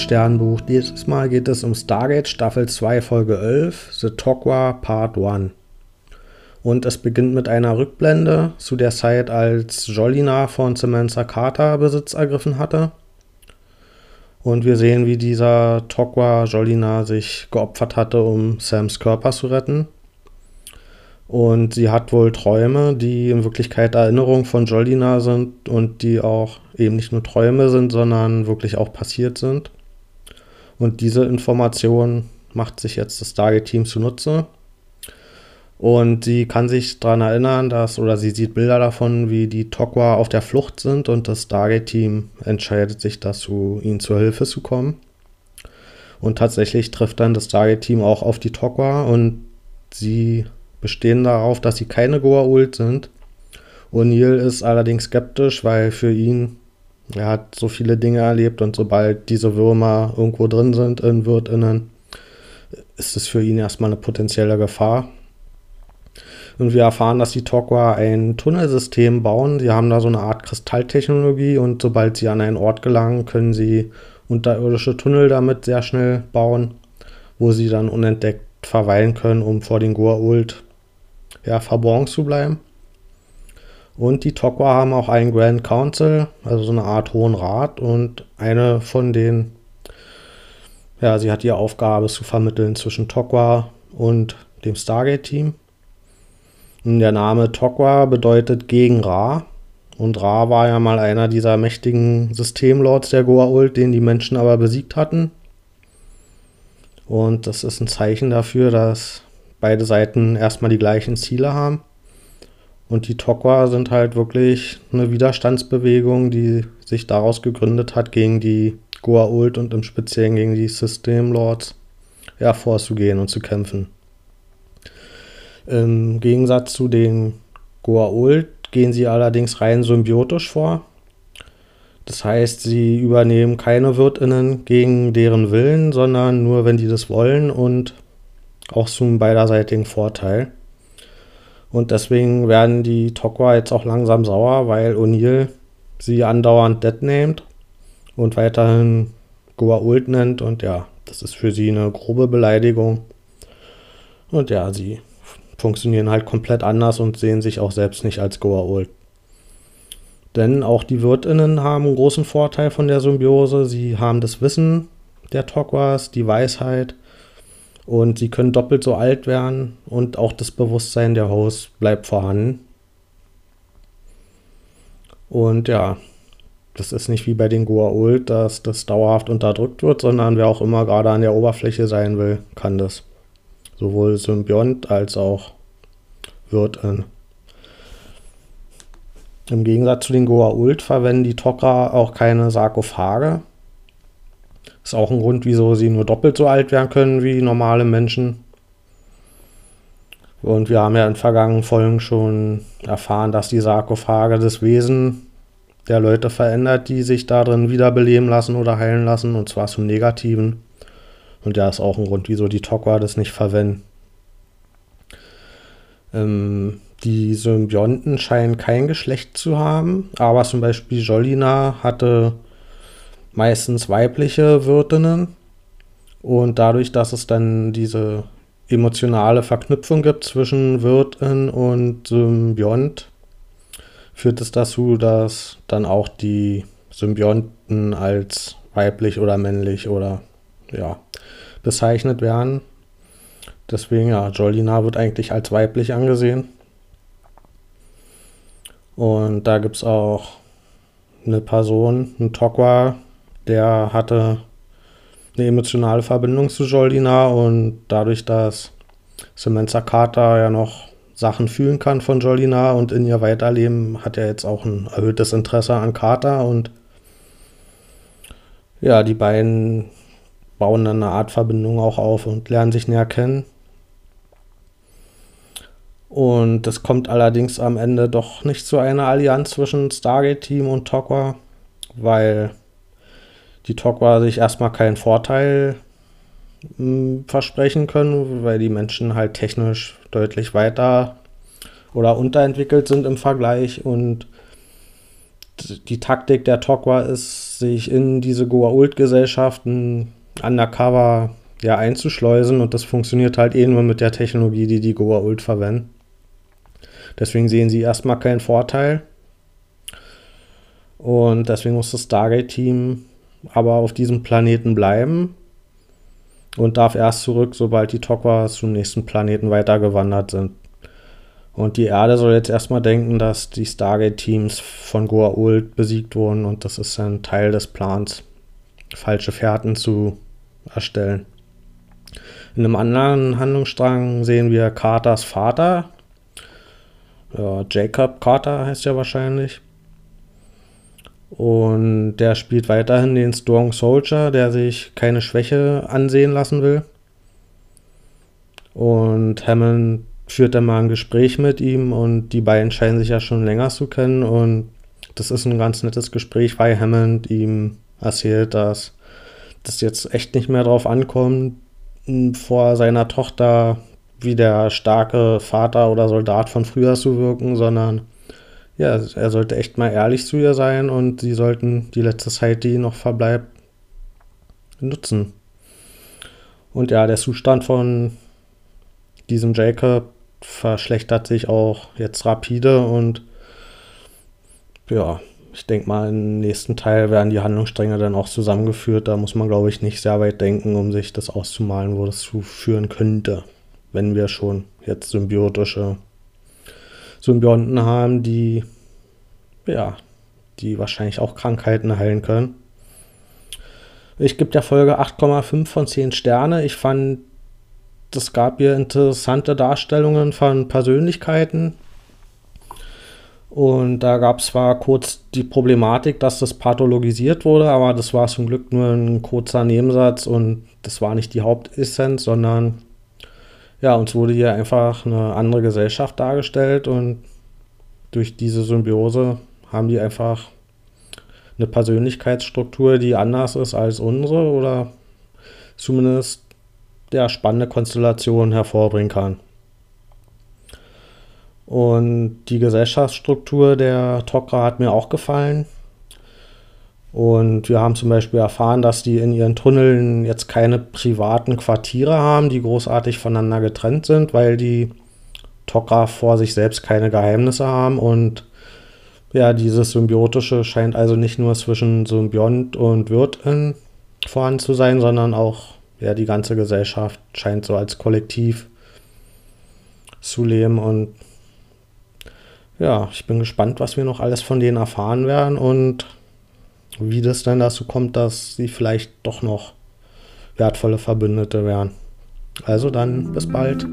Sternbuch. Dieses Mal geht es um Stargate Staffel 2 Folge 11, The Tokwa Part 1. Und es beginnt mit einer Rückblende zu der Zeit, als Jolina von Samantha Carter Besitz ergriffen hatte. Und wir sehen, wie dieser Tokwa Jolina sich geopfert hatte, um Sams Körper zu retten. Und sie hat wohl Träume, die in Wirklichkeit Erinnerungen von Jolina sind und die auch eben nicht nur Träume sind, sondern wirklich auch passiert sind. Und diese Information macht sich jetzt das Stargate-Team zunutze. Und sie kann sich daran erinnern, dass, oder sie sieht Bilder davon, wie die Tokwa auf der Flucht sind und das Stargate-Team entscheidet sich dazu, ihnen zur Hilfe zu kommen. Und tatsächlich trifft dann das Stargate-Team auch auf die Tokwa und sie bestehen darauf, dass sie keine Goa'uld sind. O'Neill ist allerdings skeptisch, weil für ihn, er hat so viele Dinge erlebt und sobald diese Würmer irgendwo drin sind in WirtInnen, ist es für ihn erstmal eine potenzielle Gefahr. Und wir erfahren, dass die Tokwa ein Tunnelsystem bauen. Sie haben da so eine Art Kristalltechnologie und sobald sie an einen Ort gelangen, können sie unterirdische Tunnel damit sehr schnell bauen, wo sie dann unentdeckt verweilen können, um vor den Goa'uld ja, verborgen zu bleiben. Und die Tokwa haben auch einen Grand Council, also so eine Art Hohen Rat. Und eine von den, ja, sie hat die Aufgabe zu vermitteln zwischen Tokwa und dem Stargate-Team. Der Name Tokwa bedeutet gegen Ra. Und Ra war ja mal einer dieser mächtigen Systemlords der Goa'uld, den die Menschen aber besiegt hatten. Und das ist ein Zeichen dafür, dass beide Seiten erstmal die gleichen Ziele haben. Und die Tokwa sind halt wirklich eine Widerstandsbewegung, die sich daraus gegründet hat, gegen die Goa'uld und im Speziellen gegen die System Lords ja, vorzugehen und zu kämpfen. Im Gegensatz zu den Goa'uld gehen sie allerdings rein symbiotisch vor. Das heißt, sie übernehmen keine WirtInnen gegen deren Willen, sondern nur, wenn die das wollen und auch zum beiderseitigen Vorteil. Und deswegen werden die Tokwa jetzt auch langsam sauer, weil O'Neill sie andauernd deadnamed und weiterhin Goa'uld nennt. Und ja, das ist für sie eine grobe Beleidigung. Und ja, sie funktionieren halt komplett anders und sehen sich auch selbst nicht als Goa'uld. Denn auch die WirtInnen haben einen großen Vorteil von der Symbiose. Sie haben das Wissen der Tokwas, die Weisheit und sie können doppelt so alt werden und auch das Bewusstsein der Host bleibt vorhanden. Und ja, das ist nicht wie bei den Goa'uld, dass das dauerhaft unterdrückt wird, sondern wer auch immer gerade an der Oberfläche sein will, kann das. Sowohl Symbiont als auch Wirtin. Im Gegensatz zu den Goa'uld verwenden die Tok'ra auch keine Sarkophage, ist auch ein Grund, wieso sie nur doppelt so alt werden können wie normale Menschen. Und wir haben ja in vergangenen Folgen schon erfahren, dass die Sarkophage das Wesen der Leute verändert, die sich darin wiederbeleben lassen oder heilen lassen, und zwar zum Negativen. Und ja, ist auch ein Grund, wieso die Tokwa das nicht verwenden. Ähm, die Symbionten scheinen kein Geschlecht zu haben, aber zum Beispiel Jolina hatte meistens weibliche Wirtinnen. Und dadurch, dass es dann diese emotionale Verknüpfung gibt zwischen Wirtin und Symbiont, führt es dazu, dass dann auch die Symbionten als weiblich oder männlich oder ja bezeichnet werden. Deswegen, ja, Jolina wird eigentlich als weiblich angesehen. Und da gibt es auch eine Person, ein Tokwa, der hatte eine emotionale Verbindung zu Jolina und dadurch, dass Samantha Carter ja noch Sachen fühlen kann von Jolina und in ihr weiterleben, hat er jetzt auch ein erhöhtes Interesse an Carter und ja, die beiden bauen dann eine Art Verbindung auch auf und lernen sich näher kennen. Und es kommt allerdings am Ende doch nicht zu einer Allianz zwischen Stargate-Team und Tokwa, weil die Tokwa sich erstmal keinen Vorteil mh, hm, versprechen können, weil die Menschen halt technisch deutlich weiter oder unterentwickelt sind im Vergleich und die Taktik der Tokwa ist, sich in diese Goa'uld-Gesellschaften undercover ja, einzuschleusen und das funktioniert halt eh nur mit der Technologie, die die Goa'uld verwenden. Deswegen sehen sie erstmal keinen Vorteil. Und deswegen muss das Stargate-Team aber auf diesem Planeten bleiben und darf erst zurück, sobald die Tokwa zum nächsten Planeten weitergewandert sind. Und die Erde soll jetzt erstmal denken, dass die Stargate-Teams von Goa'uld besiegt wurden und das ist ein Teil des Plans, falsche Fährten zu erstellen. In einem anderen Handlungsstrang sehen wir Carters Vater. Ja, Jacob Carter heißt ja wahrscheinlich. Und der spielt weiterhin den Strong Soldier, der sich keine Schwäche ansehen lassen will. Und Hammond führt dann mal ein Gespräch mit ihm und die beiden scheinen sich ja schon länger zu kennen. Und das ist ein ganz nettes Gespräch, weil Hammond ihm erzählt, dass das jetzt echt nicht mehr drauf ankommt, vor seiner Tochter wie der starke Vater oder Soldat von früher zu wirken, sondern ja, er sollte echt mal ehrlich zu ihr sein und sie sollten die letzte Zeit, die noch verbleibt, nutzen. Und ja, der Zustand von diesem Jacob verschlechtert sich auch jetzt rapide und ja, ich denke mal, im nächsten Teil werden die Handlungsstränge dann auch zusammengeführt. Da muss man, glaube ich, nicht sehr weit denken, um sich das auszumalen, wo das zuführen könnte, wenn wir schon jetzt symbiotische Symbionten haben, die ja, die wahrscheinlich auch Krankheiten heilen können. Ich gebe der Folge 8,5 von 10 Sterne. Ich fand, es gab hier interessante Darstellungen von Persönlichkeiten. Und da gab es zwar kurz die Problematik, dass das pathologisiert wurde, aber das war zum Glück nur ein kurzer Nebensatz und das war nicht die Hauptessenz, sondern ja, uns wurde hier einfach eine andere Gesellschaft dargestellt und durch diese Symbiose haben die einfach eine Persönlichkeitsstruktur, die anders ist als unsere oder zumindest der spannende Konstellation hervorbringen kann. Und die Gesellschaftsstruktur der Tokra hat mir auch gefallen. Und wir haben zum Beispiel erfahren, dass die in ihren Tunneln jetzt keine privaten Quartiere haben, die großartig voneinander getrennt sind, weil die Tok'ra vor sich selbst keine Geheimnisse haben. Und ja, dieses Symbiotische scheint also nicht nur zwischen Symbiont und Wirtin vorhanden zu sein, sondern auch ja, die ganze Gesellschaft scheint so als Kollektiv zu leben. Und ja, ich bin gespannt, was wir noch alles von denen erfahren werden und wie das dann dazu kommt, dass sie vielleicht doch noch wertvolle Verbündete wären. Also dann, bis bald.